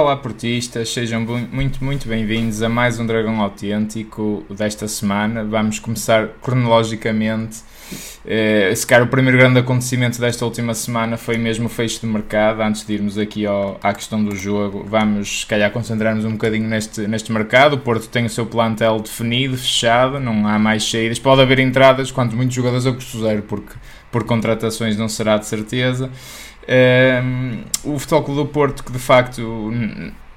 Olá portistas, sejam muito, muito bem-vindos a mais um Dragão Autêntico desta semana. Vamos começar cronologicamente. Eh, se calhar o primeiro grande acontecimento desta última semana foi mesmo o fecho de mercado. Antes de irmos aqui ao, à questão do jogo, vamos se calhar concentrar-nos um bocadinho neste, neste mercado. O Porto tem o seu plantel definido, fechado, não há mais saídas. Pode haver entradas, quanto muitos jogadores a custo zero, porque por contratações não será de certeza. Um, o Futebol Clube do Porto, que de facto,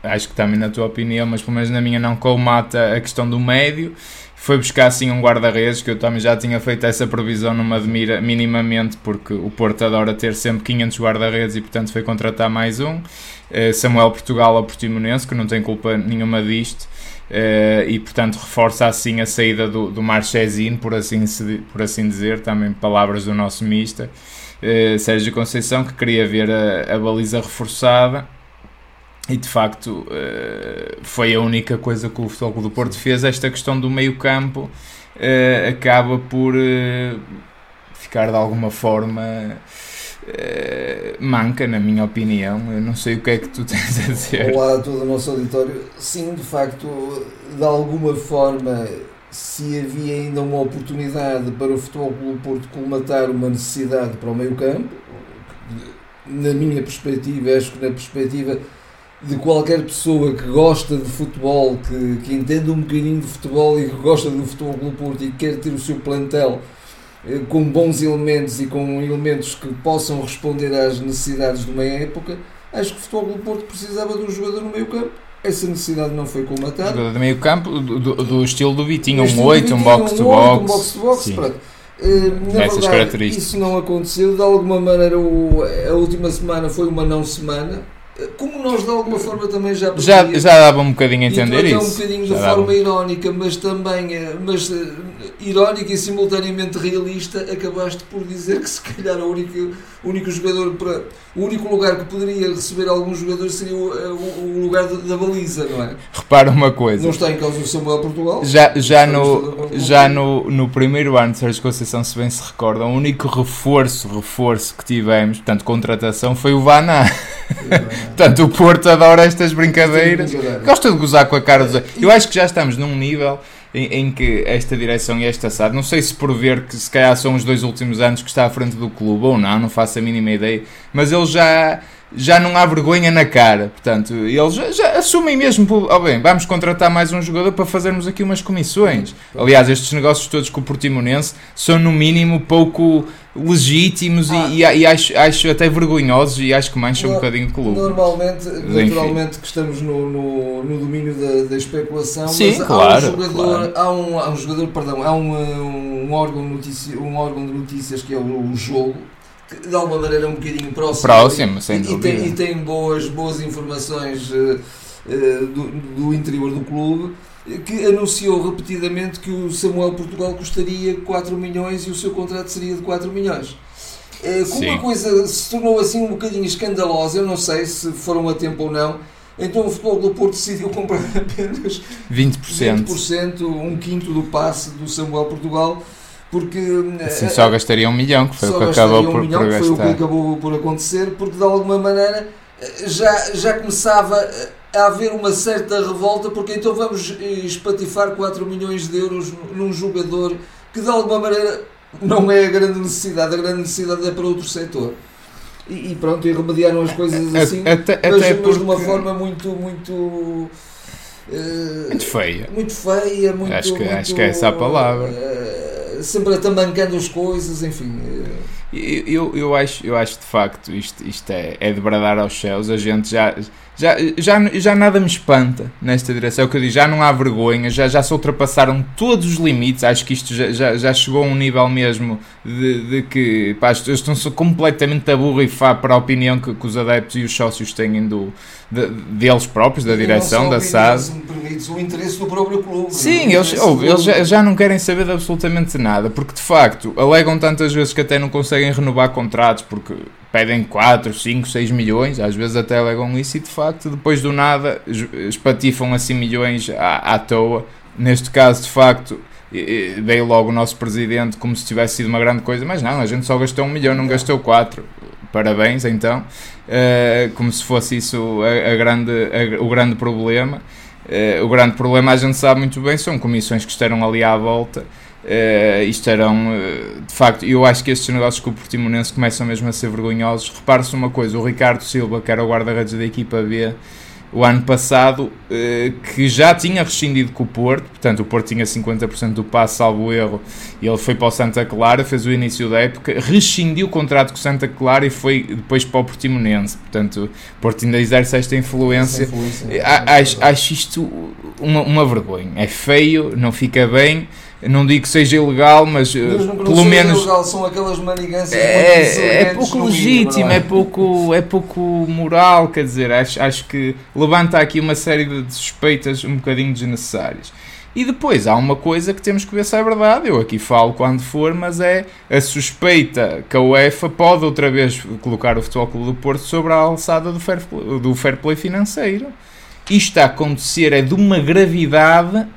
acho que também na tua opinião, mas pelo menos na minha, não colmata a questão do médio. Foi buscar assim um guarda-redes, que eu também já tinha feito essa previsão, não me admira minimamente, porque o Porto adora ter sempre 500 guarda-redes e portanto foi contratar mais um. Uh, Samuel Portugal ao Portimonense, que não tem culpa nenhuma disto. Uh, e portanto reforça assim a saída do, do Marchesino, por assim, por assim dizer, também palavras do nosso mista. Eh, Sérgio Conceição, que queria ver a, a baliza reforçada e de facto uh, foi a única coisa que o Futebol do Porto fez. Esta questão do meio campo uh, acaba por ficar de alguma forma manca, na minha opinião. Eu não sei o que é que tu tens a dizer. Olá a todo o nosso auditório. Sim, de facto, de alguma forma se havia ainda uma oportunidade para o Futebol Clube Porto colmatar uma necessidade para o meio campo, na minha perspectiva, acho que na perspectiva de qualquer pessoa que gosta de futebol, que, que entende um bocadinho de futebol e que gosta do Futebol Clube Porto e que quer ter o seu plantel eh, com bons elementos e com elementos que possam responder às necessidades de uma época, acho que o Futebol Clube Porto precisava de um jogador no meio campo essa necessidade não foi colmatada. Jogador de meio campo, do, do, do estilo do Vitinho, um 8, um box-to-box. Um box-to-box, pronto. Uh, na Essas verdade, isso não aconteceu. De alguma maneira, o, a última semana foi uma não semana. Eh, como nós de alguma forma também já já, já dava um bocadinho a entender isso. um bocadinho de forma dava. irónica, mas também eh, mas, irónica e simultaneamente realista, acabaste por dizer que se calhar o único, único jogador para o único lugar que poderia receber algum jogador seria o, o, o lugar da, da, baliza, não é? Repara uma coisa. Não está em causa o Samuel Portugal. Já, já, no, já no, no primeiro ano de Sérgio Conceição, se bem se recorda, o único reforço, reforço que tivemos, portanto, contratação, foi o Vaná. portanto, o Porto adora estas brincadeiras. Gosta de gozar com a cara dos. Eu acho que já estamos num nível em, em, que esta direção e esta SAD, não sei se por ver que se calhar são os dois últimos anos que está à frente do clube ou não, não faço a mínima ideia, mas ele já já não há vergonha na cara. Portanto, eles já, já assumem mesmo, oh bem, vamos contratar mais um jogador para fazermos aqui umas comissões. Aliás, estes negócios todos com o Portimonense são no mínimo pouco legítimos ah, e, e, acho, acho até vergonhosos e acho que mancham no, um bocadinho o clube. Normalmente, naturalmente que estamos no, no, no domínio da, da, especulação, Sim, mas claro, há um jogador, claro. há, um, há um jogador, perdão, há um, um, órgão, notici, um órgão de notícias que é o, o jogo de alguma maneira um bocadinho próximo. Próximo, sem e, dúvida. E tem, e tem boas, boas informações uh, uh, do, do interior do clube que anunciou repetidamente que o Samuel Portugal custaria 4 milhões e o seu contrato seria de 4 milhões. Uh, como a coisa se tornou assim um bocadinho escandalosa, eu não sei se foram a tempo ou não, então o Futebol do Porto decidiu comprar apenas 20%, 20% um quinto do passe do Samuel Portugal porque assim, só gastaria um milhão, que foi o que acabou um por, milhão, por gastar. Foi o que acabou por acontecer, porque de alguma maneira eh, já, já começava a haver uma certa revolta, porque então vamos espatifar 4 milhões de euros num jogador que de alguma maneira não é a grande necessidade, a grande necessidade é para outro setor. E, e pronto, e remediaram as coisas assim, até, mas, até mas de uma forma muito, muito. Uh, muito feia. Muito feia, muito. Acho que, muito, acho que é essa a palavra. Uh, sempre atamancando as coisas, enfim. Eu, eu, eu, acho, eu acho de facto isto, isto é, é de bradar aos céus. A gente já, já, já, já nada me espanta nesta direção. É o que eu digo, já não há vergonha, já, já se ultrapassaram todos os limites. Acho que isto já, já, já chegou a um nível mesmo de, de que pá, estão completamente a burrifar para a opinião que, que, os adeptos e os sócios têm do, de, deles próprios, da direção, da SAD. Permites, o interesse do próprio clube. Sim, eles, oh, eles já, já, não querem saber de absolutamente nada, porque de facto alegam tantas vezes que até não conseguem renovar contratos porque pedem 4, 5, 6 milhões, às vezes até alegam isso e de facto depois do nada espatifam assim milhões à, à toa. Neste caso, de facto, veio logo o nosso presidente como se tivesse sido uma grande coisa, mas não, a gente só gastou um milhão, não gastou quatro. Parabéns então, uh, como se fosse isso a, a grande, a, o grande problema. Uh, o grande problema, a gente sabe muito bem, são comissões que estarão ali à volta. Uh, isto eram, uh, de facto, eu acho que estes negócios com o Portimonense começam mesmo a ser vergonhosos. Repare-se uma coisa: o Ricardo Silva, que era o guarda-redes da equipa B, o ano passado, uh, que já tinha rescindido com o Porto, portanto, o Porto tinha 50% do passe, salvo erro, e ele foi para o Santa Clara, fez o início da época, rescindiu o contrato com o Santa Clara e foi depois para o Portimonense. Portanto, o Porto ainda exerce esta influência. influência acho, acho isto uma, uma vergonha. É feio, não fica bem não digo que seja ilegal, mas que pelo menos ilegal, são aquelas manigâncias é, é pouco legítimo, é? é? pouco é pouco moral, quer dizer, acho, acho que levanta aqui uma série de suspeitas um bocadinho desnecessárias. E depois há uma coisa que temos que ver se é verdade, eu aqui falo quando for, mas é a suspeita que a UEFA pode outra vez colocar o Futebol Clube do Porto sobre a alçada do fair play, do fair play financeiro. Isto a acontecer é de uma gravidade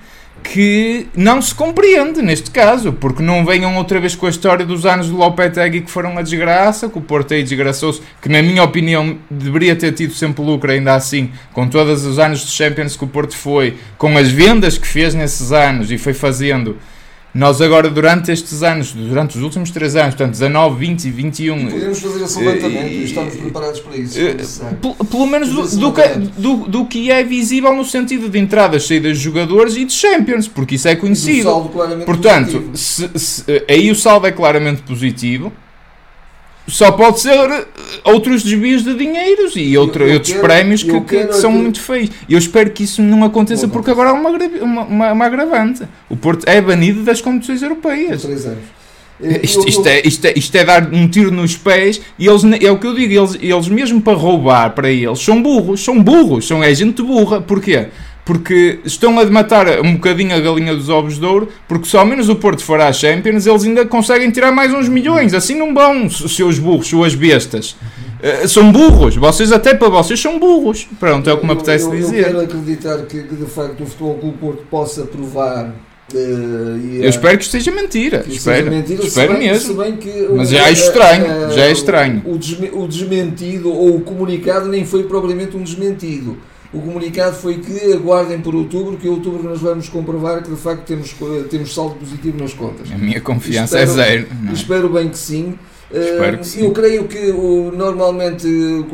que não se compreende neste caso, porque não venham outra vez com a história dos anos do Lopetegui que foram a desgraça, que o Porto aí desgraçou-se, que na minha opinião deveria ter tido sempre lucro ainda assim, com todos os anos de Champions que o Porto foi, com as vendas que fez nesses anos e foi fazendo nós agora, durante estes anos, durante os últimos 3 anos, portanto 19, 20 e 21... E podemos fazer esse levantamento e estamos preparados para isso. Uh, pelo menos do, do, que, do, do, que é visível no sentido de entradas, saídas de jogadores e de Champions, porque isso é conhecido. Portanto, se, se, aí o saldo é claramente positivo só pode ser eh, outros desvios de dinheiros e outro, eu, eu outros quero, prémios que, que, que são muito feios. E eu espero que isso não aconteça, porque agora há uma, uma, uma, uma, agravante. O Porto é banido das competições europeias. anos. Isto, isto, é, isto, é, isto é dar um tiro nos pés e eles, é o que eu digo, eles, eles mesmo para roubar para eles são burros, são burros, são é gente burra. Porquê? Porque estão a matar um bocadinho a galinha dos ovos de ouro, porque só menos o Porto for à Champions, eles ainda conseguem tirar mais uns milhões. Assim não vão, seus burros, suas bestas. Uh, são burros, vocês até para vocês são burros. Pronto, é o que me apetece eu, eu, dizer. Eu quero acreditar que, que de facto o Futebol Clube Porto possa provar Uh, eu espero que esteja mentira. Que espero, mentira, espero bem, mesmo. Mas já é estranho. Uh, já é estranho. O, o desmentido ou o comunicado nem foi propriamente um desmentido. O comunicado foi que aguardem por outubro, que em outubro nós vamos comprovar que de facto temos, temos saldo positivo nas contas. A minha confiança é espero, é zero. É? Espero bem que sim. Espero que sim. Eu creio que o, normalmente o,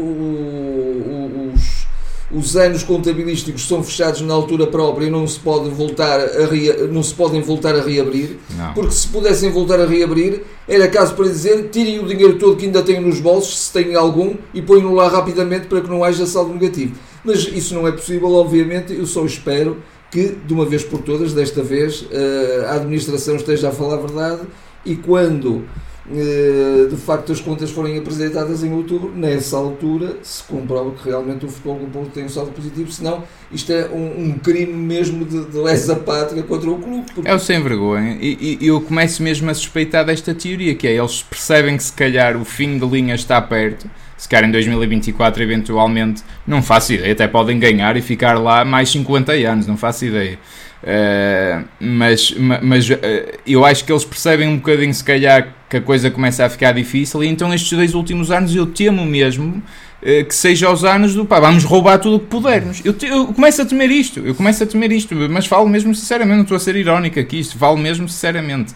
os, os anos contabilísticos são fechados na altura própria e não se, pode voltar a rea, não se podem voltar a reabrir. Não. Porque se pudessem voltar a reabrir, era caso para dizer tirem o dinheiro todo que ainda têm nos bolsos, se têm algum, e põem-no lá rapidamente para que não haja saldo negativo. Mas isso não é possível, obviamente. Eu só espero que, de uma vez por todas, desta vez, eh, a administração esteja a falar a verdade e quando eh, de facto as contas forem apresentadas em outubro, nessa altura se comprova que realmente o futebol do Porto tem um saldo positivo, senão isto é um, um crime mesmo de, de lesa pátria contra o clube. Porque... É o sem vergonha e, e, eu começo mesmo a suspeitar desta teoria, que é eles percebem que se calhar o fim de linha está perto se calhar em 2024 eventualmente, não faço ideia, até podem ganhar e ficar lá mais 50 anos, não faço ideia. Uh, mas mas uh, eu acho que eles percebem um bocadinho, se calhar, que a coisa começa a ficar difícil, e então estes dois últimos anos eu temo mesmo uh, que seja os anos do pá, vamos roubar tudo o que pudermos. Eu, te, eu, começo a temer isto, eu começo a temer isto, mas falo mesmo sinceramente, não estou a ser irónico aqui, isto falo mesmo sinceramente.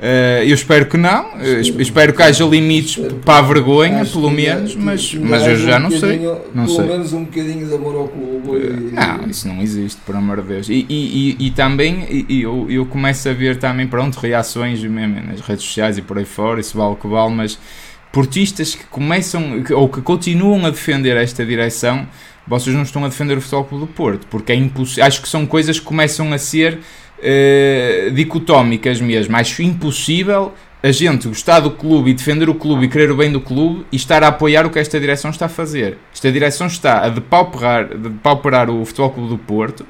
Uh, eu espero que não, uh, espero que haja limites para a vergonha, pelo menos, mas, mas eu já um não sei. Não pelo sei. menos um bocadinho de amor ao clube. Não, isso não existe, por amor de Deus. E, e, e, e também e, eu, eu começo a ver também, pronto, reações mesmo nas redes sociais e por aí fora, isso vale o que vale, mas portistas que começam ou que continuam a defender esta direção, vocês não estão a defender o Futebol Clube do Porto, porque é impossível. Acho que são coisas que começam a ser uh, dicotómicas mesmo. Acho impossível a gente gostar do clube e defender o clube e querer o bem do clube e estar a apoiar o que esta direção está a fazer. Esta direção está a depauperar, depauperar o Futebol Clube do Porto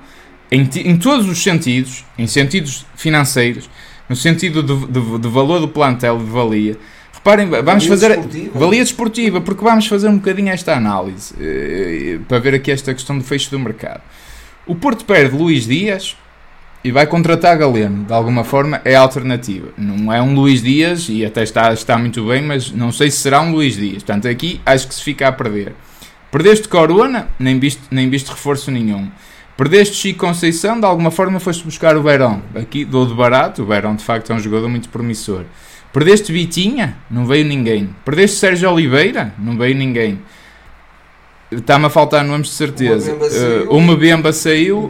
em, em todos os sentidos, em sentidos financeiros, no sentido de, de, de valor do plantel, de valia. Reparem, vamos valia fazer desportiva. valia desportiva, porque vamos fazer um bocadinho esta análise uh, para ver aqui esta questão do fecho do mercado. O Porto perde Luís Dias, e vai contratar Galeno, de alguma forma é a alternativa. Não é um Luís Dias, e até está, está muito bem, mas não sei se será um Luís Dias. Portanto, aqui acho que se fica a perder. Perdeste Corona, nem viste, nem viste reforço nenhum. Perdeste Chico Conceição, de alguma forma foste buscar o Beirão. Aqui dou de barato, o Beirão de facto é um jogador muito promissor. Perdeste Vitinha, não veio ninguém. Perdeste Sérgio Oliveira, não veio ninguém. Está-me a faltar nomes de certeza. O Mbemba saiu,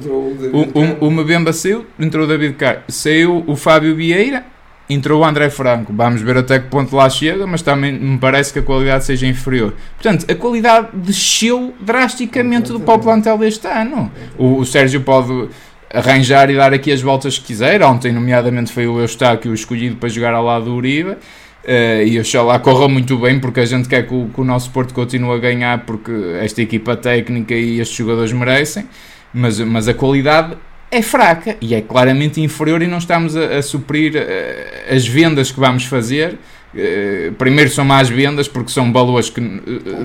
o Mbemba saiu, entrou o David Carlos, saiu o Fábio Vieira, entrou o André Franco. Vamos ver até que ponto lá chega, mas também me parece que a qualidade seja inferior. Portanto, a qualidade desceu drasticamente do para o plantel deste ano. O, o Sérgio pode arranjar e dar aqui as voltas que quiser. Ontem, nomeadamente, foi o Eustáquio escolhido para jogar ao lado do Uribe. Uh, e oxalá corra muito bem porque a gente quer que o, que o, nosso Porto continue a ganhar porque esta equipa técnica e estes jogadores merecem mas, mas a qualidade é fraca e é claramente inferior e não estamos a, a suprir uh, as vendas que vamos fazer. Uh, primeiro são más vendas porque são valores que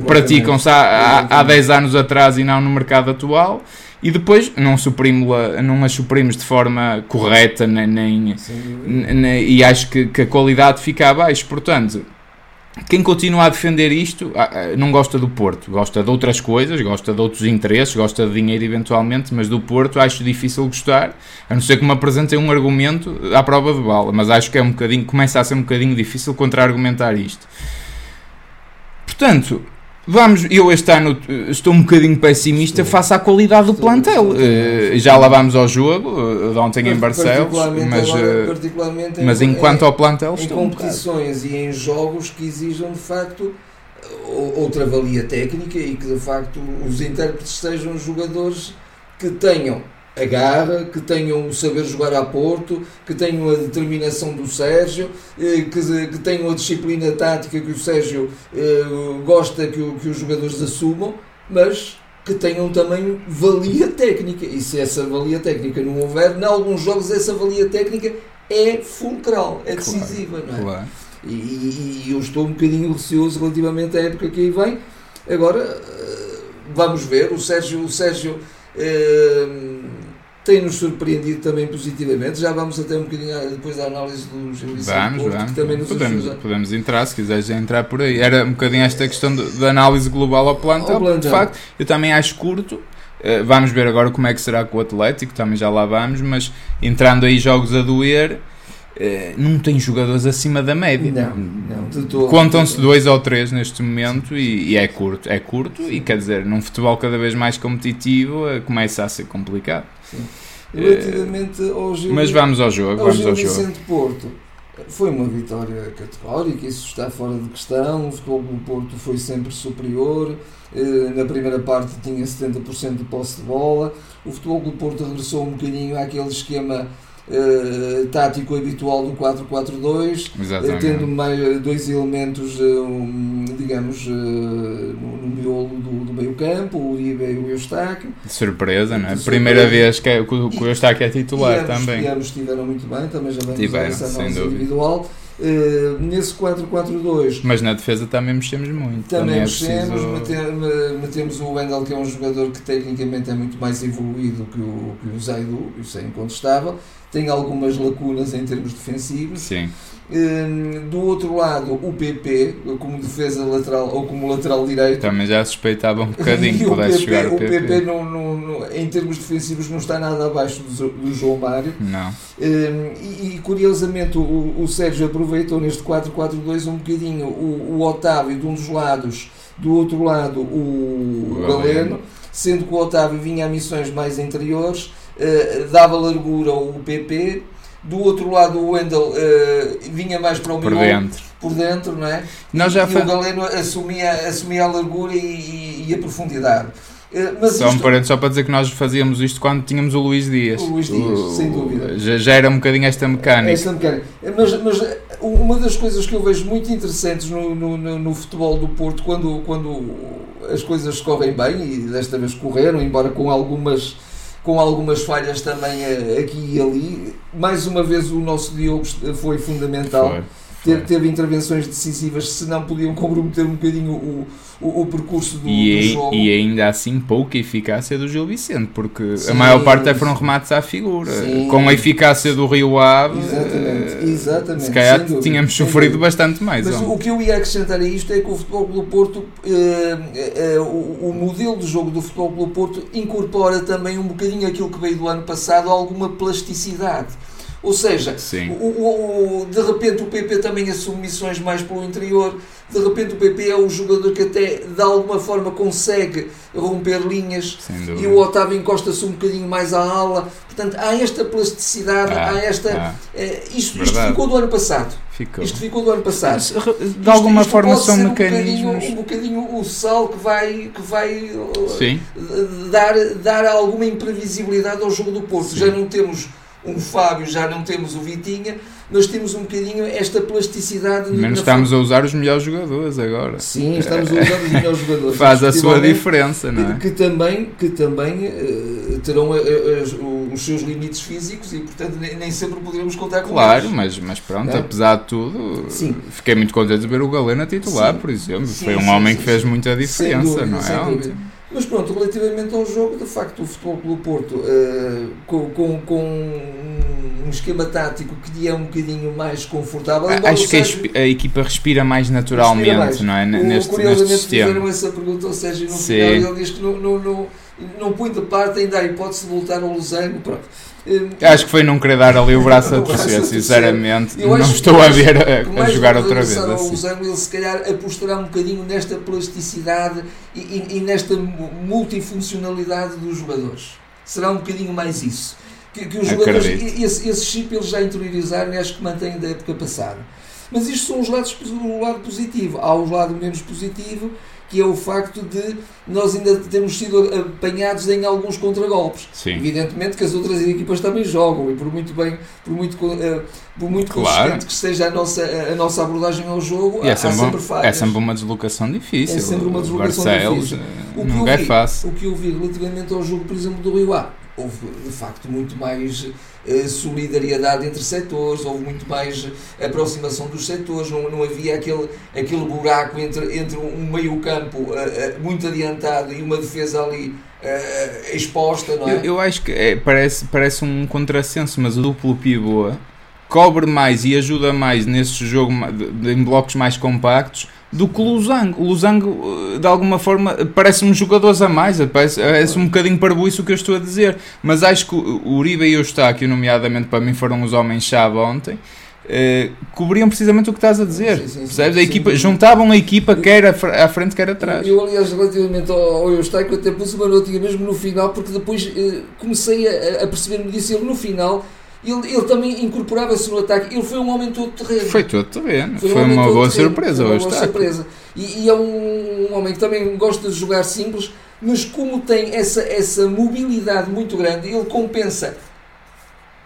praticam-se há, há, há 10 anos atrás e não no mercado atual e depois não, suprimos não as suprimos de forma correta nem, nem, nem e acho que, que, a qualidade fica abaixo. Portanto, quem continua a defender isto ah, ah, não gosta do Porto, gosta de outras coisas, gosta de outros interesses, gosta de dinheiro eventualmente, mas do Porto acho difícil gostar, a não ser que me apresentem um argumento à prova de bala, mas acho que é um bocadinho, começa a ser um bocadinho difícil contra-argumentar isto. Portanto, Vamos, eu este ano eh, estou um bocadinho pessimista estou, face à qualidade do plantel. Uh, já lá vamos ao jogo, uh, de ontem em Barcelos, mas, agora, particularmente mas em, enquanto ao plantel, em competições um e em jogos que exijam de facto outra valia técnica e que de facto os intérpretes sejam jogadores que tenham a garra, que tenham o saber jogar a Porto, que tenham a determinação do Sérgio, eh, que, que tenham a disciplina tática que o Sérgio eh, gosta que, que os jogadores assumam, mas que tenham também valia técnica. E se essa valia técnica não houver, em alguns jogos essa valia técnica é fulcral, é decisiva, claro, não é? Claro. E, e, e, eu estou um bocadinho receoso relativamente à época que aí vem. Agora, eh, vamos ver, o Sérgio, o Sérgio tem-nos surpreendido também positivamente. Já vamos até um bocadinho depois da análise dos Vamos, Porto, vamos. Que também nos podemos, podemos entrar, se quiseres entrar por aí. Era um bocadinho esta questão da análise global ao plantel, ao de facto, eu também acho curto. Uh, vamos ver agora como é que será com o Atlético, também já lá vamos, mas entrando aí jogos a doer, não tem jogadores acima da média. Não, não. Contam-se dois ou três neste momento e, e, é curto. É curto Sim. e quer dizer, num futebol cada vez mais competitivo uh, começa a ser complicado. Sim. Relativamente ao Gil, Mas vamos ao jogo. Ao vamos Gil ao Vicente Porto, foi uma vitória categórica, isso está fora de questão. O futebol do Porto foi sempre superior. Na primeira parte tinha 70% de posse de bola. O futebol do Porto regressou um bocadinho àquele esquema uh, tático habitual do 4-4-2, uh, tendo meio, dois elementos, uh, digamos, no, no, miolo do, do meio campo, o Uribe e o Eustáquio. De surpresa, não é? Primeira vez que, é, que o Eustáquio é titular ambos, também. E ambos estiveram muito bem, também já vamos tiveram, essa análise individual. Uh, nesse 4-4-2. Mas na defesa também mexemos muito. Também, também é mexemos, preciso... metemos o Wendel, que é um jogador que tecnicamente é muito mais evoluído que o, que o Zaidu, isso é incontestável tem algumas lacunas em termos defensivos. Sim. Um, do outro lado, o PP, como defesa lateral ou como lateral direito. Também já suspeitava um bocadinho que pudesse PP, jogar o PP. O PP, não, não, não, em termos defensivos, não está nada abaixo do, do João Mário. Não. Um, e, e, curiosamente, o, o Sérgio aproveitou neste 4-4-2 um bocadinho o, o Otávio de um dos lados, do outro lado, o, o Galeno, sendo que o Otávio vinha a missões mais interiores uh, dava largura ao PP. Do outro lado, o Wendel uh, vinha mais para o por dentro. por dentro, não é? Nós já e o Galeno assumia, assumia a largura e, e, e a profundidade. Uh, mas só, isto... um só para dizer que nós fazíamos isto quando tínhamos o Luís Dias. O Luís Dias, o, sem dúvida. Já, já, era um bocadinho esta mecânica. Esta mecânica. Mas, mas uma das coisas que eu vejo muito interessantes no, no, no, no futebol do Porto, quando, quando as coisas correm bem, e desta vez correram, embora com algumas com algumas falhas também eh, aqui e ali. Mais uma vez o nosso Diogo foi fundamental. Foi. Teve, teve, intervenções decisivas, se não podiam comprometer um bocadinho o, o, o percurso do, e, do, jogo. E ainda assim pouca eficácia do Gil Vicente, porque sim, a maior parte até foram remates à figura. Sim. Com a eficácia do Rio Ave, exatamente, eh, exatamente, se calhar dúvida, tínhamos sofrido bastante mais. Mas o que eu ia acrescentar a isto é que o Futebol do Porto, eh, eh, o, o, modelo de jogo do Futebol do Porto incorpora também um bocadinho aquilo que veio do ano passado, alguma plasticidade ou seja, o, o, o, de repente o PP também assume missões mais pelo interior, de repente o PP é o jogador que até de alguma forma consegue romper linhas e o Otávio encosta-se um bocadinho mais à ala. Portanto, há esta plasticidade, ah, há esta. Ah, é, isto, isto, ficou do ano passado. Ficou. Isto ficou do ano passado. De alguma isto, isto forma são mecanismos. Um bocadinho, um bocadinho o sal que vai, que vai Sim. dar, dar alguma imprevisibilidade ao jogo do Porto. Sim. Já não temos um Fábio, já não temos o Vitinha, mas temos um bocadinho esta plasticidade. Menos estamos a usar os melhores jogadores agora. Sim, estamos a usar os melhores jogadores. Faz a sua diferença, não é? Que, que também, que também uh, terão uh, uh, os seus limites físicos e, portanto, nem, nem sempre poderemos contar com Claro, eles. mas, mas pronto, é? apesar de tudo, Sim. fiquei muito contente de ver o Galena titular, sim. por exemplo. Sim, Foi um homem que fez muita diferença, dúvida, não é? Mas pronto, relativamente ao jogo, de facto, o Futebol Clube Porto, uh, com, com, com, um esquema tático que lhe é um bocadinho mais confortável. Acho que Sérgio, a, equipa respira mais naturalmente, respira mais. não é? Neste, curiosamente neste sistema. fizeram essa pergunta ao Sérgio no Sim. final ele diz que não, não, não, não põe de parte ainda a hipótese de voltar ao Losango. Pronto. Acho que foi não querer dar ali o braço a torcer, sinceramente. não estou a ver a, a jogar outra vez. Assim. Usando, ele se calhar apostará um bocadinho nesta plasticidade e, e, e, nesta multifuncionalidade dos jogadores. Será um bocadinho mais isso. Que, que os jogadores, esse, esse chip eles já interiorizaram e acho que mantém da época passada. Mas isto são os lados, o lado positivo. Há o lado menos positivo que é o facto de nós ainda termos sido apanhados em alguns contragolpes. Sim. Evidentemente que as outras equipas também jogam e por muito bem, por muito, uh, por muito claro. consistente que seja a nossa, a nossa abordagem ao jogo, e é sempre, há sempre falhas. É sempre uma deslocação difícil. É sempre uma deslocação Barcelos, difícil. O que, é vi, fácil. o que eu vi relativamente ao jogo, por exemplo, do Rio A, houve de facto muito mais eh, solidariedade entre setores, houve muito mais aproximação dos setores, não, não havia aquele, aquele buraco entre, entre um meio-campo uh, uh, muito adiantado e uma defesa ali uh, exposta, não é? Eu, eu acho que é, parece, parece um contrassenso, mas o duplo pivô cobre mais e ajuda mais nesse jogo em blocos mais compactos do que o Losango. O Losango, eh, de alguma forma, parece-me jogadores a mais, parece, parece um bocadinho para isso o que eu estou a dizer. Mas acho que o Uribe e o Eustáquio, nomeadamente para mim, foram os homens-chave ontem. Uh, cobriam precisamente o que estás a dizer. Sim, sim, percebes? A equipa, juntavam a equipa quer à frente, quer atrás. Eu, aliás, relativamente ao, ao Eustáquio, até pus uma notinha mesmo no final, porque depois uh, comecei a, a perceber-me disso. Ele no final ele, ele também incorporava-se no ataque. Ele foi um homem todo terreno. Foi todo terreno. Foi, um foi uma boa terreno. surpresa. Foi uma boa surpresa. E, e, é um, homem que também gosta de jogar simples, mas como tem essa, essa mobilidade muito grande, ele compensa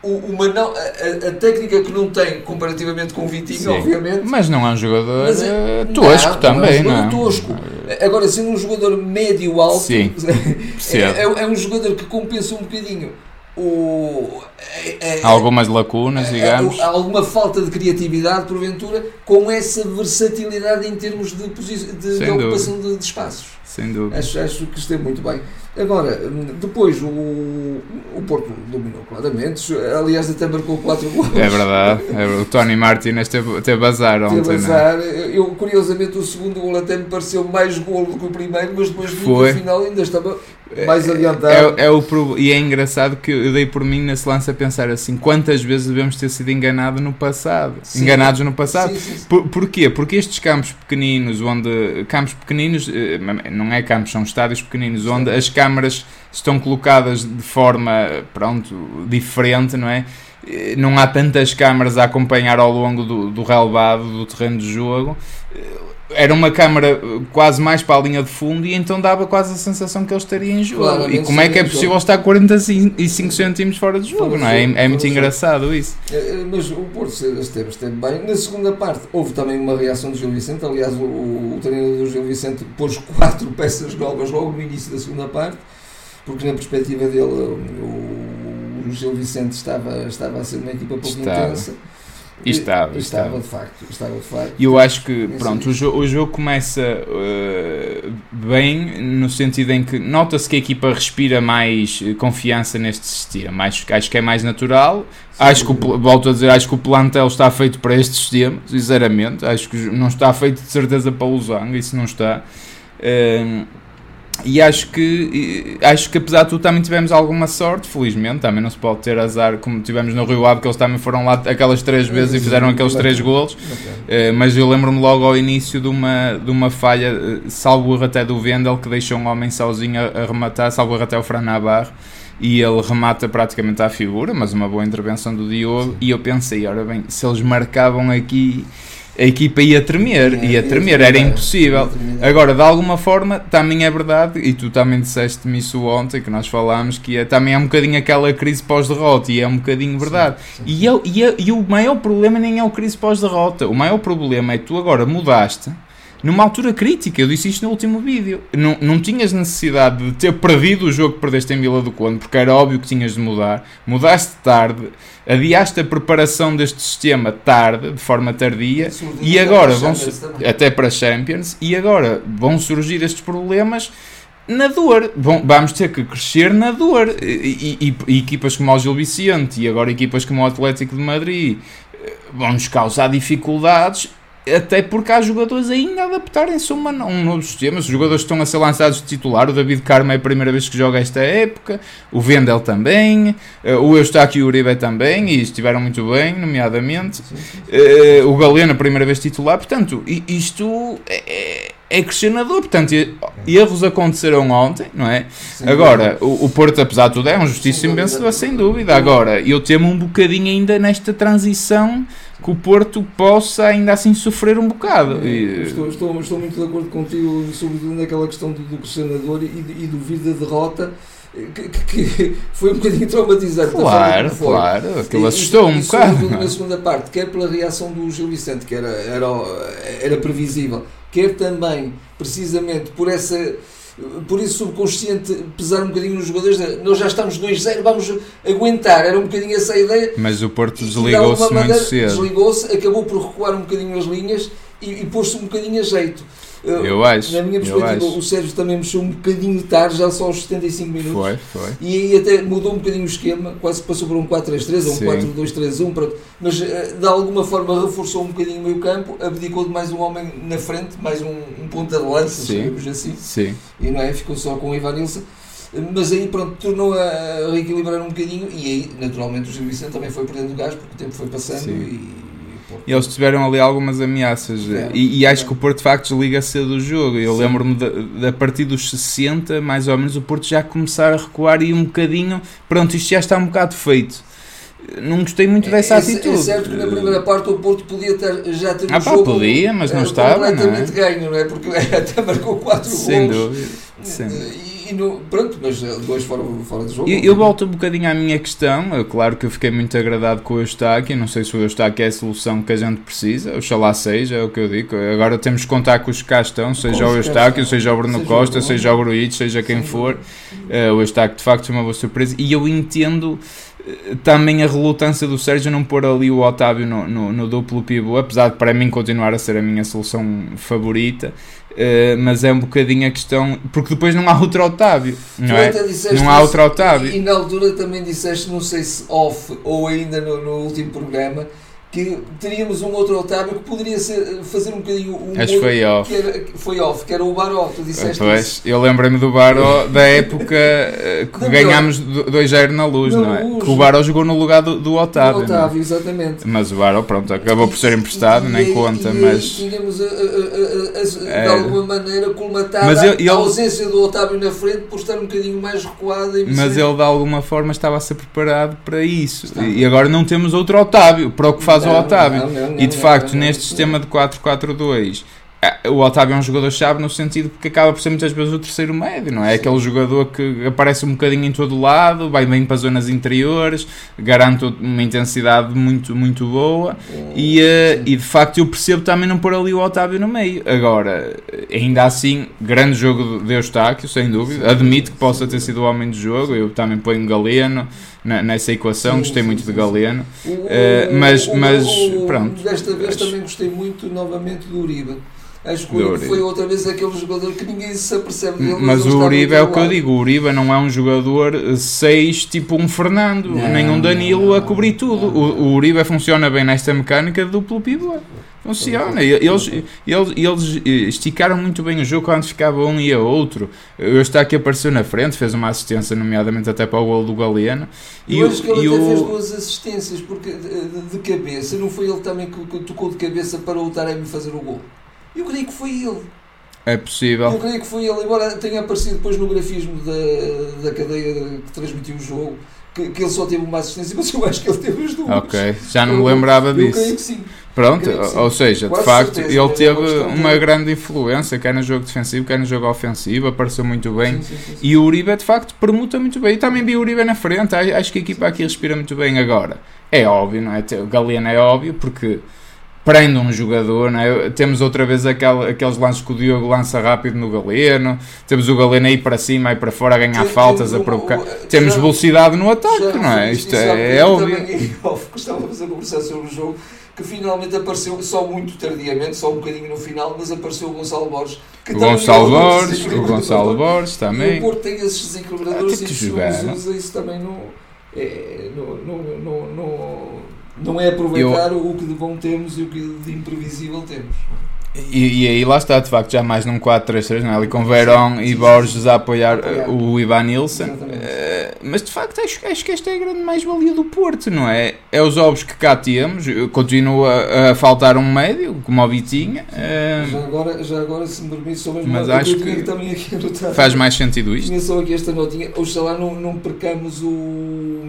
o, uma não, a, a, técnica que não tem comparativamente com o Vitinho, Sim, obviamente. Mas não é um jogador mas, é, tosco não, também, não é? Um não é? tosco. Agora, sendo um jogador médio-alto, é, é, é um jogador que compensa um bocadinho o, é, é, algumas lacunas, digamos. alguma falta de criatividade, porventura, com essa versatilidade em termos de, de, de ocupação de, de, espaços. Sem dúvida. Acho, acho que esteve muito bem. Agora, depois o, o Porto dominou claramente, aliás, até marcou 4 gols. É verdade, é, o Tony Martinez teve, teve azar ontem. Teve é? azar. Eu, curiosamente, o segundo gol até me pareceu mais gol do que o primeiro, mas depois vi que o final ainda estava mais é, adiantado. É, é, o, e é engraçado que eu dei por mim nesse lance a pensar assim: quantas vezes devemos ter sido enganados no passado? Sim. Enganados no passado. Sim, sim, por, porquê? Porque estes campos pequeninos, onde. Campos pequeninos, eh, não é campos, são estádios pequeninos, onde as câmaras estão colocadas de forma, pronto, diferente, não é? Eh, não há tantas câmaras a acompanhar ao longo do, do relevado, do terreno de jogo era uma câmara quase mais para a linha de fundo e então dava quase a sensação que ele estaria em jogo. Claro, e como é que é possível estar 45 centímetros fora de jogo? Não é? é, é muito engraçado isso. É, é, mas o Porto esteve, esteve bem. Na segunda parte houve também uma reação do Gil Vicente. Aliás, o, o treinador do Gil Vicente pôs quatro peças novas logo no início da segunda parte, porque na perspectiva dele o, o Gil Vicente estava, estava a ser uma equipa pouco Estava. intensa E estava, e estava. estava de facto. Estava de facto. E eu acho que pronto, o, jo o jogo começa uh, bem no sentido em que nota-se que a equipa respira mais confiança neste sistema. Acho, acho que é mais natural. Sim, acho que, o, volto a dizer, acho que o plantel está feito para este sistema, sinceramente. Acho que não está feito de certeza para o Losango, isso não está. Uh, e acho que acho que apesar de tudo também tivemos alguma sorte, felizmente, também não se pode ter azar como tivemos no Rio Ave, que eles também foram lá aquelas três vezes e fizeram aqueles três golos. Uh, mas eu lembro-me logo ao início de uma, de uma falha, eh, salvo até do Vendel, que deixou um homem sozinho a, a rematar, salvo até o Fran Navarro, e ele remata praticamente à figura, mas uma boa intervenção do Diogo. E eu pensei, ora bem, se eles marcavam aqui a equipa ia tremer, ia, ia tremer, era impossível. Agora, de alguma forma, também é verdade, e tu também disseste-me isso ontem, que nós falámos, que é, também é um bocadinho aquela crise pós-derrota, e é um bocadinho verdade. Sim, sim. E, eu, e, eu, e o maior problema nem é o crise pós-derrota, o maior problema é que tu agora mudaste numa altura crítica. Eu disse isto no último vídeo. Não, não tinhas necessidade de ter perdido o jogo que perdeste em Vila do Conde, porque era óbvio que tinhas de mudar. Mudaste tarde, adiaste a preparação deste sistema tarde, de forma tardia, e agora vão até para Champions, e agora vão surgir estes problemas na dor. Bom, vamos ter que crescer na dor. E, e, e, equipas como o Gil Vicente e agora equipas como o Atlético de Madrid eh, vão-nos causar dificuldades até porque há jogadores ainda a adaptarem-se a um novo sistema. Os jogadores estão a ser lançados de titular. O David Carmo é a primeira vez que joga esta época. O Vendel também. Uh, o Eustáquio e o Uribe também. E estiveram muito bem, nomeadamente. Uh, o Galeno, a primeira vez titular. Portanto, isto é, é questionador. Portanto, erros aconteceram ontem, não é? Agora, o, o, Porto, apesar de tudo, é um justíssimo vencedor, sem dúvida. Agora, eu temo um bocadinho ainda nesta transição que o Porto possa ainda assim sofrer um bocado. E... Estou, estou, estou, muito de acordo contigo, sobretudo naquela questão do, do questionador e, e do vir da derrota. Que, que, foi um bocadinho traumatizante. Claro, claro, aquilo assustou um bocado. Na segunda parte, quer pela reação do Gil Vicente, que era, era, era previsível, quer também, precisamente, por essa por isso subconsciente pesar um bocadinho nos jogadores, nós já estamos 2-0, vamos aguentar, era um bocadinho essa a ideia. Mas o Porto desligou-se muito cedo. Desligou-se, acabou por recuar um bocadinho as linhas e, e pôs-se um bocadinho a jeito. Eu acho. Na minha perspectiva, o Sérgio também mexeu um bocadinho tarde, já só aos 75 minutos. Foi, foi. E aí até mudou um bocadinho o esquema, quase passou para um 4-3-3 ou um 4-2-3-1, mas eh, de alguma forma reforçou um bocadinho o meio campo, abdicou de mais um homem na frente, mais um, um ponta de lança, digamos assim. Sim. E não é? Ficou só com o Ivan Nilsson. Mas aí, pronto, tornou a reequilibrar um bocadinho e aí, naturalmente, o Gil Vicente também foi perdendo gás porque o tempo foi passando Sim. e e eles tiveram ali algumas ameaças. É, e, e, acho é. que o Porto de facto desliga cedo o jogo. Eu lembro-me da partir dos 60, mais ou menos, o Porto já começar a recuar e um bocadinho. Pronto, isto já está um bocado feito. Não gostei muito é, dessa é, atitude. É certo que na primeira parte o Porto podia ter, já ter ah, um pá, jogo podia, mas não estava. Completamente não é? ganho, não é? Porque até marcou 4 gols. Sem dúvida. Dúvida e no, pronto, mas eh, dois fora, fora do jogo. Eu, eu, volto um bocadinho à minha questão. É claro que eu fiquei muito agradado com o Eustáquio. Não sei se o Eustáquio é a solução que a gente precisa. Oxalá seja, é o que eu digo. Agora temos que contar com os que cá estão, seja o Eustáquio, seja o Bruno seja Costa, o seja o Gruitch, seja quem for. Uh, o Eustáquio de facto foi uma boa surpresa. E eu entendo também a relutância do Sérgio não pôr ali o Otávio no, no, no duplo pivô, apesar de para mim continuar a ser a minha solução favorita. Uh, mas é um bocadinho a questão, porque depois não há outro Otávio, não é? Não há outro Otávio. E, e, na altura também disseste, não sei se off ou ainda no, no último programa, que teríamos um outro Otávio que poderia ser, fazer um bocadinho um Acho que foi off. Que era, foi off, que era o Baró, tu disseste pois, isso. Eu lembrei-me do Baró da época eh, que ganhámos 2-0 na luz, na não é? Luz. Que o Baró jogou no lugar do, do Otávio. Do é? Otávio, exatamente. Mas o Baró, pronto, acabou por ser emprestado, e, nem e, conta, e, mas... tínhamos a, a, a, de alguma maneira colmatada a ausência do Otávio na frente por estar um bocadinho mais recuado. Mas ele de alguma forma estava a ser preparado para isso. E agora não temos outro Otávio, para o que faz não, o Otávio. Não, não, e de facto, neste sistema de 4-4-2 o Otávio é um jogador-chave no sentido porque acaba por ser muitas vezes o terceiro médio, não é? Aquele jogador que aparece um bocadinho em todo lado, vai bem para as zonas interiores, garante uma intensidade muito, muito boa e, uh, e de facto eu percebo também não pôr ali o Otávio no meio. Agora, ainda assim, grande jogo de Eustáquio, sem dúvida. Admito que possa ter sido o homem do jogo, eu também ponho Galeno nessa equação, sim, gostei sim, muito sim, de Galeno. O, uh, mas, o, mas o, pronto. Desta vez também gostei muito novamente do Uribe Acho que o Uribe foi outra vez aquele jogador que ninguém se apercebe dele. Mas o Uribe é o que eu digo: o Uribe não é um jogador 6 tipo um Fernando, não, nem um Danilo não, a cobrir tudo. O, o Uribe funciona bem nesta mecânica de duplo pivô. Funciona. Eles, eles, eles esticaram muito bem o jogo quando ficava um e a outro. Eu está aqui apareceu na frente, fez uma assistência, nomeadamente até para o gol do Galeano. E eu acho que ele até o... fez duas assistências porque de, de, cabeça. Não foi ele também que, que tocou de cabeça para o Taremi fazer o gol? Eu creio que foi ele. É possível. Eu creio que foi ele, embora tenha aparecido depois no grafismo da, da cadeia que transmitiu o jogo, que, que ele só teve uma assistência, mas eu acho que ele teve as duas. Ok, já não me lembrava eu, disso. Eu creio que sim. Pronto, ou seja, Quase de facto, certeza, ele teve uma grande influência, quer no jogo defensivo, quer no jogo ofensivo, apareceu muito bem. Sim, sim, sim, e o Uribe, de facto, permuta muito bem. E também vi o Uribe na frente, acho que a equipa aqui respira muito bem agora. É óbvio, não é? O Galeno é óbvio, porque prende um jogador, é? temos outra vez aquele, aqueles lances que o Diogo lança rápido no Galeno, temos o Galeno aí para cima e para fora a ganhar Sim, faltas, a provocar. temos já, velocidade no ataque, já, não é? Isto é, é óbvio. Também, de fazer conversar sobre o jogo que finalmente apareceu só muito tardiamente, só um bocadinho no final, mas apareceu o Gonçalo Borges. Que o Gonçalo Borges, o Gonçalo Borges também. E o Porto tem esses desequilibradores ah, e se usa isso também no, é, no, no, no não é aproveitar eu, o que de bom temos e o que de imprevisível temos. E, e, aí lá está, de facto, já mais num 4-3-3, não é? ali com Verón e Borges a apoiar, apoiar. o Ivan Nilsson. Uh, mas de facto, acho, acho que esta é a grande mais-valia do Porto, não é? É os ovos que cá temos, continua a, faltar um médio, como o Vitinha. Uh, já, agora, já agora, se me permite, só mesmo mas acho que, que também aqui anotar, faz mais sentido isto. Tinha só aqui esta notinha, oxalá não, não percamos o,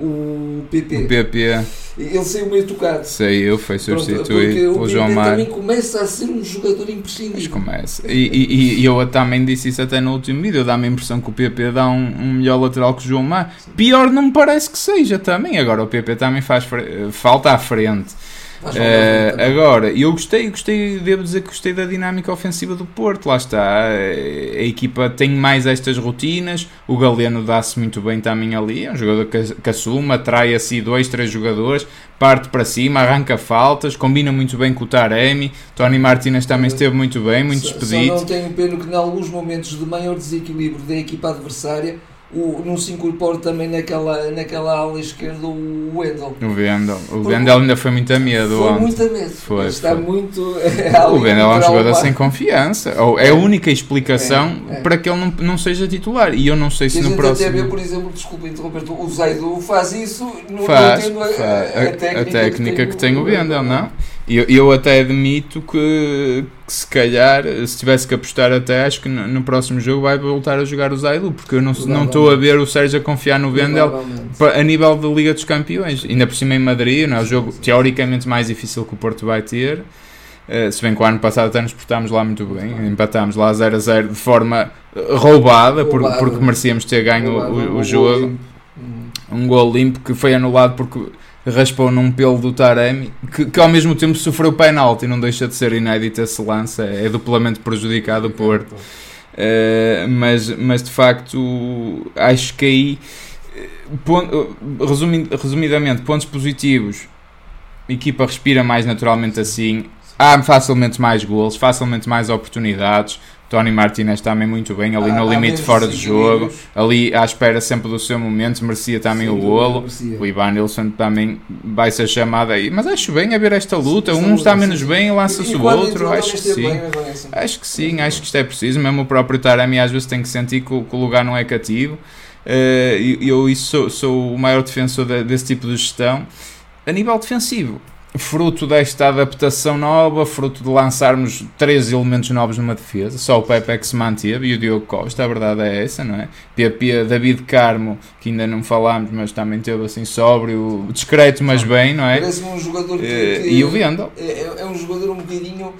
o PP. O PP ele saiu meio tocado. Saiu, foi substituído pelo João Mário. também começa a ser um jogador imprescindível. Mas começa. E, e, e, eu também disse isso até no último vídeo. Dá-me a impressão que o PP dá um, um melhor lateral que o João Mário. Pior não me parece que seja também. Agora o PP também faz falta à frente. Uh, agora, eu gostei, gostei, devo dizer que gostei da dinâmica ofensiva do Porto, lá está, a, equipa tem mais estas rotinas, o Galeno dá-se muito bem também ali, é um jogador que, que assume, atrai assim dois, três jogadores, parte para cima, arranca faltas, combina muito bem com o Taremi, Tony Martinez também esteve muito bem, muito só, expedito. Só não tenho pena que em alguns momentos de maior desequilíbrio da equipa adversária o, não se incorpora também naquela, naquela ala esquerda o Wendel. O Wendel. O Wendel ainda foi muito a medo. Foi ontem. muito a medo. Foi, está foi. muito. o Wendel é um jogador sem confiança. Ou é a única explicação é, é. para que ele não, não seja titular. E eu não sei se no próximo. até ver, por exemplo, desculpa interromper o Zaidu faz isso, não, faz, não a, faz. A, a, técnica, a, técnica que tem, que tem o Wendel, não? Eu, eu até admito que, que, se calhar, se tivesse que apostar até, acho que no, no próximo jogo vai voltar a jogar o Zaidu, porque eu não estou a ver o Sérgio a confiar no Vendel a nível da Liga dos Campeões. Ainda por cima em Madrid, não é o jogo teoricamente mais difícil que o Porto vai ter. Uh, se bem que o ano passado até nos portámos lá muito bem, empatámos lá 0 a 0 de forma roubada, por, porque merecíamos ter ganho o, o, o jogo. Um gol limpo que foi anulado porque raspou num pelo do Taremi, que, que ao mesmo tempo sofreu penalti, não deixa de ser inédito esse lance, é, é duplamente prejudicado o Porto. Uh, mas, mas de facto, acho que aí, ponto, resumidamente, pontos positivos, a equipa respira mais naturalmente assim, há facilmente mais gols, facilmente mais oportunidades. Tony Martinez também muito bem, ali no limite fora de jogo, ali à espera sempre do seu momento, merecia também Sim, o golo. O Ivan Nilsson também vai ser chamado aí, mas acho bem a ver esta luta. um está menos bem, lança-se o outro. Acho que sim, acho que sim, acho que isto é preciso. Mesmo o próprio Taremi às vezes tem que sentir que o, que o lugar não é cativo. Uh, eu isso sou, sou o maior defensor de, desse tipo de gestão. A nível defensivo, fruto desta adaptação nova, fruto de lançarmos três elementos novos numa defesa, só o Pepe é que se manteve e o Diogo Costa, a verdade é essa, não é? PP, David Carmo, que ainda não falámos, mas também teve assim sóbrio, discreto, mas bem, não é? Parece um jogador que, eh, que e o Vendel. É, é, um jogador um bocadinho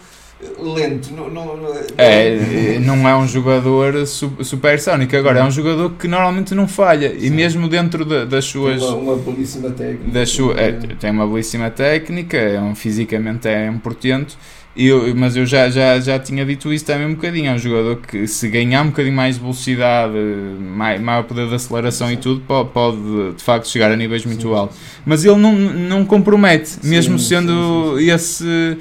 lento. Não, não, não, é, não é um jogador supersónico. Agora, é um jogador que normalmente não falha. Sim. E mesmo dentro de, das suas. Tem uma, uma belíssima técnica. Das sua, é, tem uma belíssima técnica, é um, fisicamente é um portento. Eu, mas eu já, já, já tinha dito isso também um bocadinho. É um jogador que, se ganhar um bocadinho mais velocidade, mais, maior poder de aceleração Sim. e tudo, pode, pode, de facto chegar a níveis muito Sim. altos. Mas ele não, não compromete, Sim, mesmo sendo esse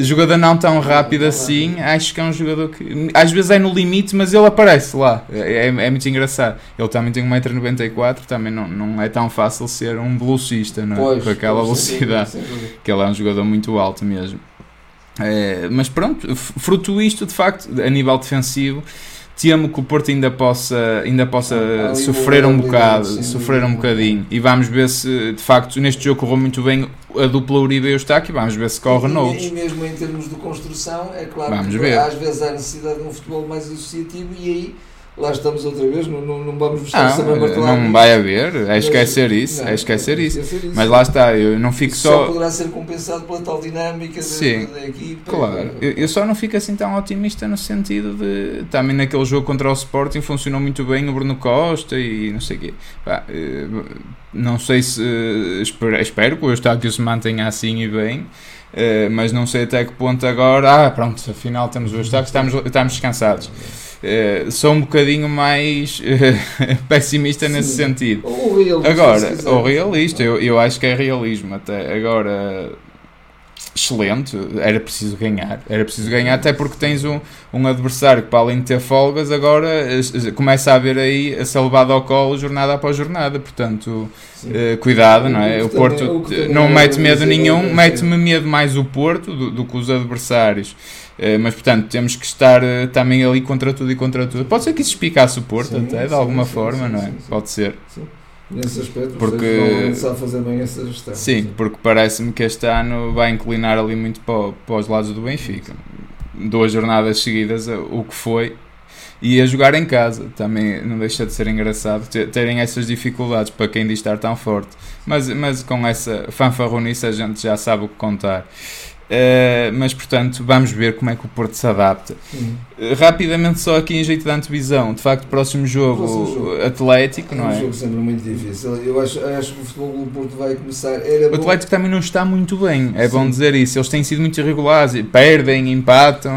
jogador não tão rápido assim, acho que é um jogador que às vezes é no limite, mas ele aparece lá. É, é, é muito engraçado. Ele também tem 1,94m, também não, não é tão fácil ser um velocista não é? Pois, com aquela velocidade. Que ele é um jogador muito alto mesmo. É, mas pronto, fruto isto, de facto, a nível defensivo, temo que o Porto ainda possa, ainda possa ah, sofrer um bocado, sim, sofrer um bocadinho. E vamos ver se, de facto, neste jogo correu muito bem a dupla Uribe e o Eustáquio, vamos ver se corre noutros. E mesmo em termos de construção, é claro vamos que ver. às vezes há necessidade de um futebol mais associativo e aí lá estamos outra vez, não, não, não vamos buscar não, não vai haver, é esquecer isso, não, é esquecer, isso. isso. Mas lá está, eu não fico só... Só poderá ser compensado pela tal dinâmica Sim, da, da equipa. Claro, eu, eu, só não fico assim tão otimista no sentido de, também naquele jogo contra o Sporting funcionou muito bem o Bruno Costa e não sei o quê. Pá, eh, não sei se, espero, espero que o Eustáquio se mantenha assim e bem, Uh, mas não sei até que ponto agora. Ah, pronto, afinal temos o Eustáquio, estamos, estamos descansados. Uh, sou um bocadinho mais uh, pessimista Sim. nesse sentido. Ou realista. Agora, ou realista, eu, eu acho que é realismo até. Agora, excelente, era preciso ganhar, era preciso ganhar, até porque tens um, um adversário que, para além de ter folgas, agora começa a haver aí a ser levado ao colo jornada após jornada, portanto, uh, cuidado, não é? O, Porto não mete medo nenhum, mete-me medo mais o Porto do, do que os adversários. Uh, mas portanto temos que estar também ali contra tudo e contra tudo. Pode ser que isso explicasse o Porto sim, até de sim, alguma sim, forma, não é? Pode ser. Nesse aspecto, porque sabe fazer bem essa gestão. Sim, porque parece-me que este ano vai inclinar ali muito para, para os lados do Benfica. Duas jornadas seguidas, o que foi, e a jogar em casa também não deixa de ser engraçado terem essas dificuldades para quem diz estar tão forte, mas, mas com essa fanfarronice a gente já sabe o que contar. Uh, mas portanto, vamos ver como é que o Porto se adapta. Uh, rapidamente, só aqui em jeito de antevisão, de facto, próximo jogo, próximo jogo. Atlético, é não é? É um jogo sempre muito difícil. Eu acho, acho que o futebol do Porto vai começar. Era o Atlético bom. também não está muito bem, é Sim. bom dizer isso. Eles têm sido muito irregulares, perdem, empatam.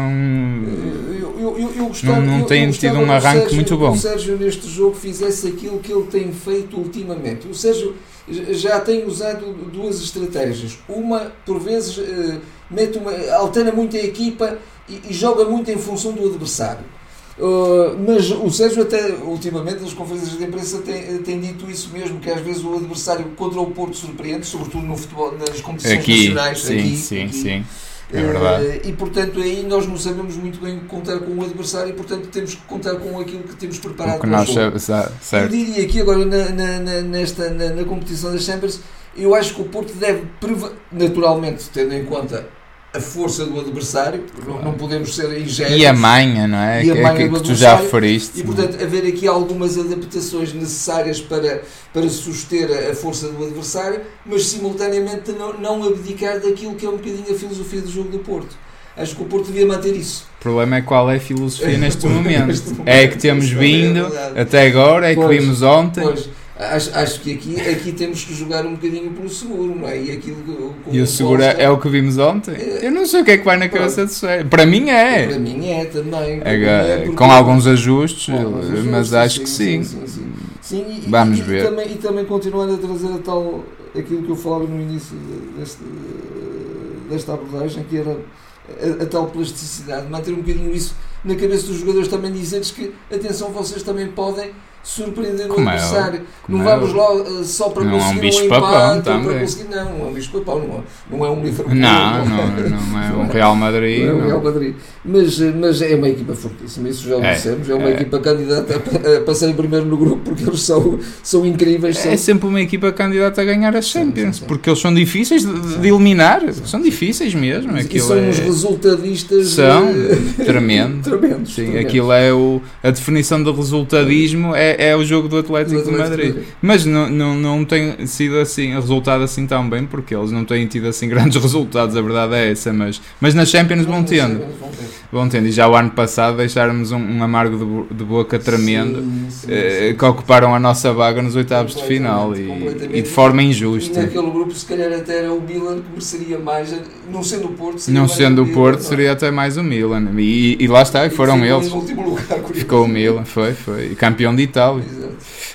Eu, eu, eu, eu gostava, não, não têm tido um arranque Sérgio, muito bom. o Sérgio, neste jogo, fizesse aquilo que ele tem feito ultimamente. O Sérgio já tem usado duas estratégias. Uma, por vezes. Uh, mete uma, altera muito a equipa e, e joga muito em função do adversário. Uh, mas o Sérgio até ultimamente nas conferências de imprensa tem, tem dito isso mesmo, que às vezes o adversário contra o Porto surpreende, sobretudo no futebol, nas competições aqui, nacionais. Sim, aqui, sim, aqui. sim. É verdade. Uh, e portanto aí nós não sabemos muito bem contar com o adversário e portanto temos que contar com aquilo que temos preparado o que nós. Eu diria aqui agora na, na, nesta, na, na competição das Champions, eu acho que o Porto deve naturalmente, tendo em conta a força do adversário, claro. não, podemos ser ingênuos. E a manha, não é? E a manha que, que tu já referiste. E portanto, haver aqui algumas adaptações necessárias para, para suster a, força do adversário, mas simultaneamente não, não abdicar daquilo que é um bocadinho a filosofia do jogo do Porto. Acho que o Porto devia manter isso. O problema é qual é a filosofia neste momento. É que temos é vindo é até agora, é pois, que vimos ontem. Pois acho, acho que aqui, aqui temos que jogar um bocadinho pelo seguro, não é? E, aquilo, e o seguro é, é o que vimos ontem? É, eu não sei o que é que vai na cabeça do Sérgio. Para mim é. Para mim é também. É, é com alguns ajustes, ajustes mas acho sim, que sim. sim, sim, sim. E, Vamos e, ver. E também, e também continuando a trazer a tal, aquilo que eu falava no início deste, desta abordagem, que era a, a, tal plasticidade, manter um bocadinho isso na cabeça dos jogadores, também dizer-lhes que, atenção, vocês também podem surpreender o é adversário. É, não vamos lá uh, só para não conseguir é um, bicho um empate, para conseguir, não, não é um bicho papão, não é, não é um Liverpool. Não, não, não, é um Real Madrid. Não é um Real Madrid. Mas, eh, mas é uma equipa fortíssima, isso já o é, dissemos, é uma é. equipa candidata a, passar em primeiro no grupo porque eles são, são incríveis. São... É sempre uma equipa candidata a ganhar a Champions, sim, sim, porque eles são difíceis de, de eliminar, são difíceis mesmo. E são uns resultadistas são tremendo. tremendos. Sim, aquilo é o, a definição do resultadismo é é, é o jogo do Atlético, de Madrid. Mas não, não, não tem sido assim, resultado assim tão bem, porque eles não têm tido assim grandes resultados, a verdade é essa. Mas, mas nas Champions vão tendo. Vão tendo. E já o ano passado deixaram-nos um, um, amargo de, de boca tremendo sim, sim, eh, sim, que ocuparam a nossa vaga nos oitavos de final e, e, de forma injusta. E naquele grupo, se calhar, até era o Milan que mereceria mais, não sendo o Porto, não sendo o Porto, seria até mais o Milan. E, e lá está, e foram eles. Lugar, Ficou o Milan, foi, foi. campeão de Itália.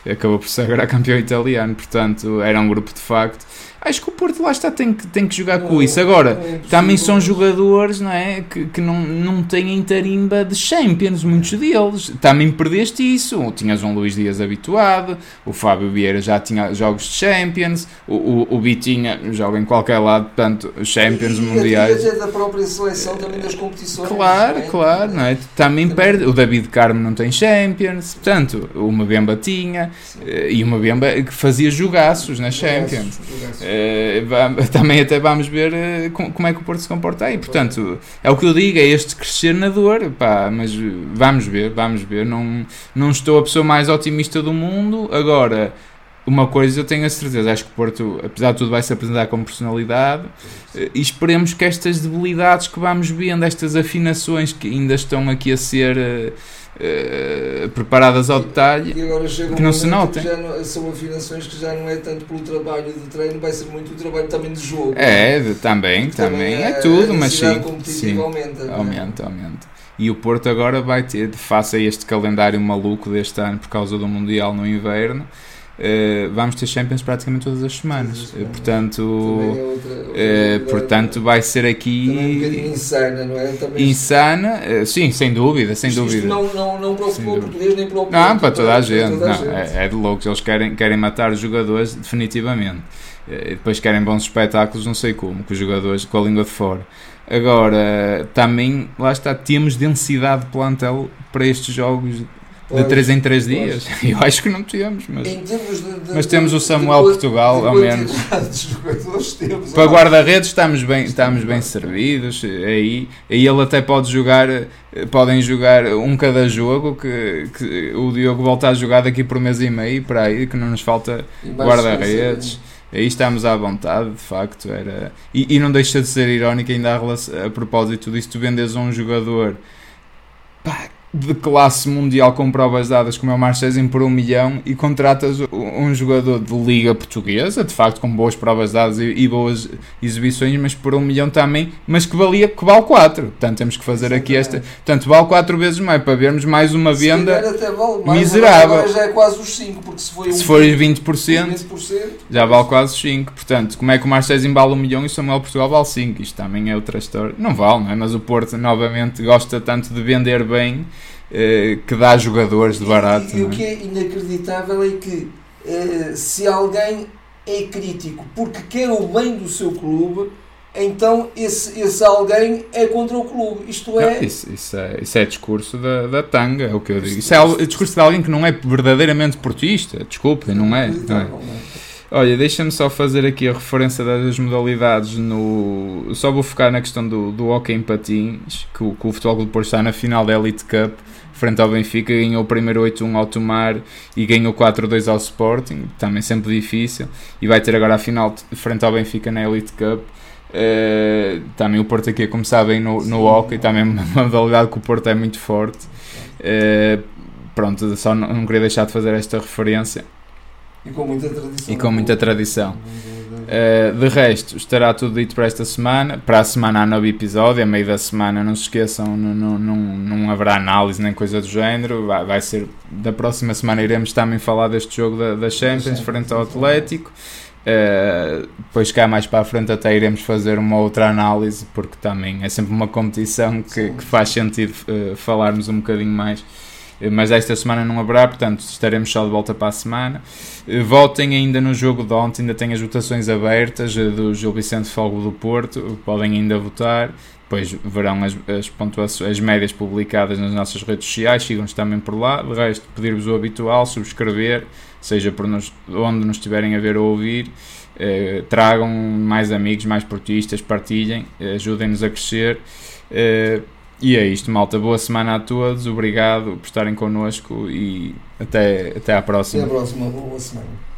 Acabou por ser agora campeão italiano, portanto, era um grupo de facto Acho que o Porto lá está, tem que, tem que jogar com isso. Agora, é também são jogadores não é, que, que não, não têm tarimba de Champions, muitos deles. Também perdeste isso. Tinhas um Luís Dias habituado, o Fábio Vieira já tinha jogos de Champions, o, o, o Bitinha joga em qualquer lado, portanto, Champions e, mundiais. E da própria seleção também das competições. Claro, não é? claro, não é? Também, perde. O David Carmo não tem Champions, portanto, o Mbemba tinha, Sim. Eh, e o Mbemba que fazia jogaços na Champions. Jogaços. Eh, também até vamos ver uh, como é que o Porto se comporta aí. Portanto, é o que eu digo, é este crescer na dor, pá, mas vamos ver, vamos ver. Não, não estou a pessoa mais otimista do mundo. Agora, uma coisa eu tenho a certeza, acho que o Porto, apesar de tudo, vai se apresentar como personalidade eh, e esperemos que estas debilidades que vamos vendo, estas afinações que ainda estão aqui a ser uh, preparadas ao detalhe que não se notem. Não, são afinações que já não é tanto pelo trabalho de treino, vai ser muito o trabalho também de jogo. É, de, também, também, é, tudo, mas sim, sim aumenta, é? aumenta, aumenta. E o Porto agora vai ter, face a este calendário maluco deste ano por causa do Mundial no inverno, Uh, vamos ter Champions praticamente todas as semanas. Uh, portanto, é outra, outra uh, portanto, vai ser aqui. Também um bocadinho insana, não é? Também insana, sim, sem dúvida, sem isto, dúvida. Isto não, não, não preocupou o português nem para o Não, para toda a gente, toda a não, gente. É, é, de loucos. Eles querem, querem matar os jogadores definitivamente. E depois querem bons espetáculos, não sei como, com os jogadores com a língua de fora. Agora, também, lá está, temos densidade de plantel para estes jogos de 3 em 3 dias? Eu acho que não temos, mas, de, de, mas temos o Samuel de, Portugal, ao menos. Temos, Para guarda-redes estamos bem, estamos bem servidos. Aí, aí ele até pode jogar, podem jogar um cada jogo, que, que o Diogo volta a jogar daqui por mês e meio, para aí, que não nos falta guarda-redes. Aí estamos à vontade, de facto. Era... E, e não deixa de ser irónico ainda a, relação, a propósito disso, tu vendes um jogador pá, de classe mundial com provas dadas como é o Marchesin por um milhão e contratas um jogador de liga portuguesa, de facto com boas provas dadas e, e boas exibições, mas por um milhão também, mas que valia que vale 4. Portanto, temos que fazer aqui esta. Portanto, vale 4 vezes mais para vermos mais uma venda vale mais, miserável. Agora já é quase os 5, porque se, foi se for 20%, 20%, já vale quase os 5. Portanto, como é que o Marchesin vale um milhão e o Samuel Portugal vale 5? Isto também é outra história. Não vale, não é? Mas o Porto novamente gosta tanto de vender bem que dá jogadores de barato. E, e, o é? que é inacreditável é que eh, se alguém é crítico porque quer o bem do seu clube, então esse, esse alguém é contra o clube. Isto é. Não, isso, isso, é isso é discurso da, da tanga, é o que eu digo. Isso é, discurso de alguém que não é verdadeiramente portista. Desculpe, não é. Não é. Olha, deixa-me só fazer aqui a referência das modalidades no. Só vou focar na questão do, do hockey em patins, que o, que o Futebol Clube Porto está na final da Elite Cup frente ao Benfica, ganhou o primeiro 8-1 ao Tomar e ganhou 4-2 ao Sporting, também sempre difícil, e vai ter agora a final frente ao Benfica na Elite Cup. Uh, também o Porto aqui a começar bem no, no hockey, também uma modalidade que o Porto é muito forte. Uh, pronto, só não, não, queria deixar de fazer esta referência. E com muita tradição. E com muita tradição. Uh, de resto, estará tudo dito para esta semana. Para a semana há novo episódio, a meio da semana, não se esqueçam, não, não, não, não haverá análise nem coisa do género. Vai, vai ser da próxima semana iremos também falar deste jogo da, da Champions frente ao Atlético. Uh, depois cá mais para a frente até iremos fazer uma outra análise porque também é sempre uma competição que, que faz sentido uh, falarmos um bocadinho mais mas esta semana não haverá, portanto estaremos só de volta para a semana. Eh, votem ainda no jogo de ontem, ainda tem as votações abertas eh, do Gil Vicente Fogo do Porto, podem ainda votar. Depois verão as, as pontuações, as médias publicadas nas nossas redes sociais, sigam-nos também por lá. De resto, pedir-vos o habitual, subscrever, seja por nos, onde nos estiverem a ver ou ouvir. Eh, tragam mais amigos, mais portistas, partilhem, ajudem-nos a crescer. Eh, E é isto, malta. Boa semana a todos. Obrigado por estarem connosco e até, até à próxima. Até à próxima. Boa semana.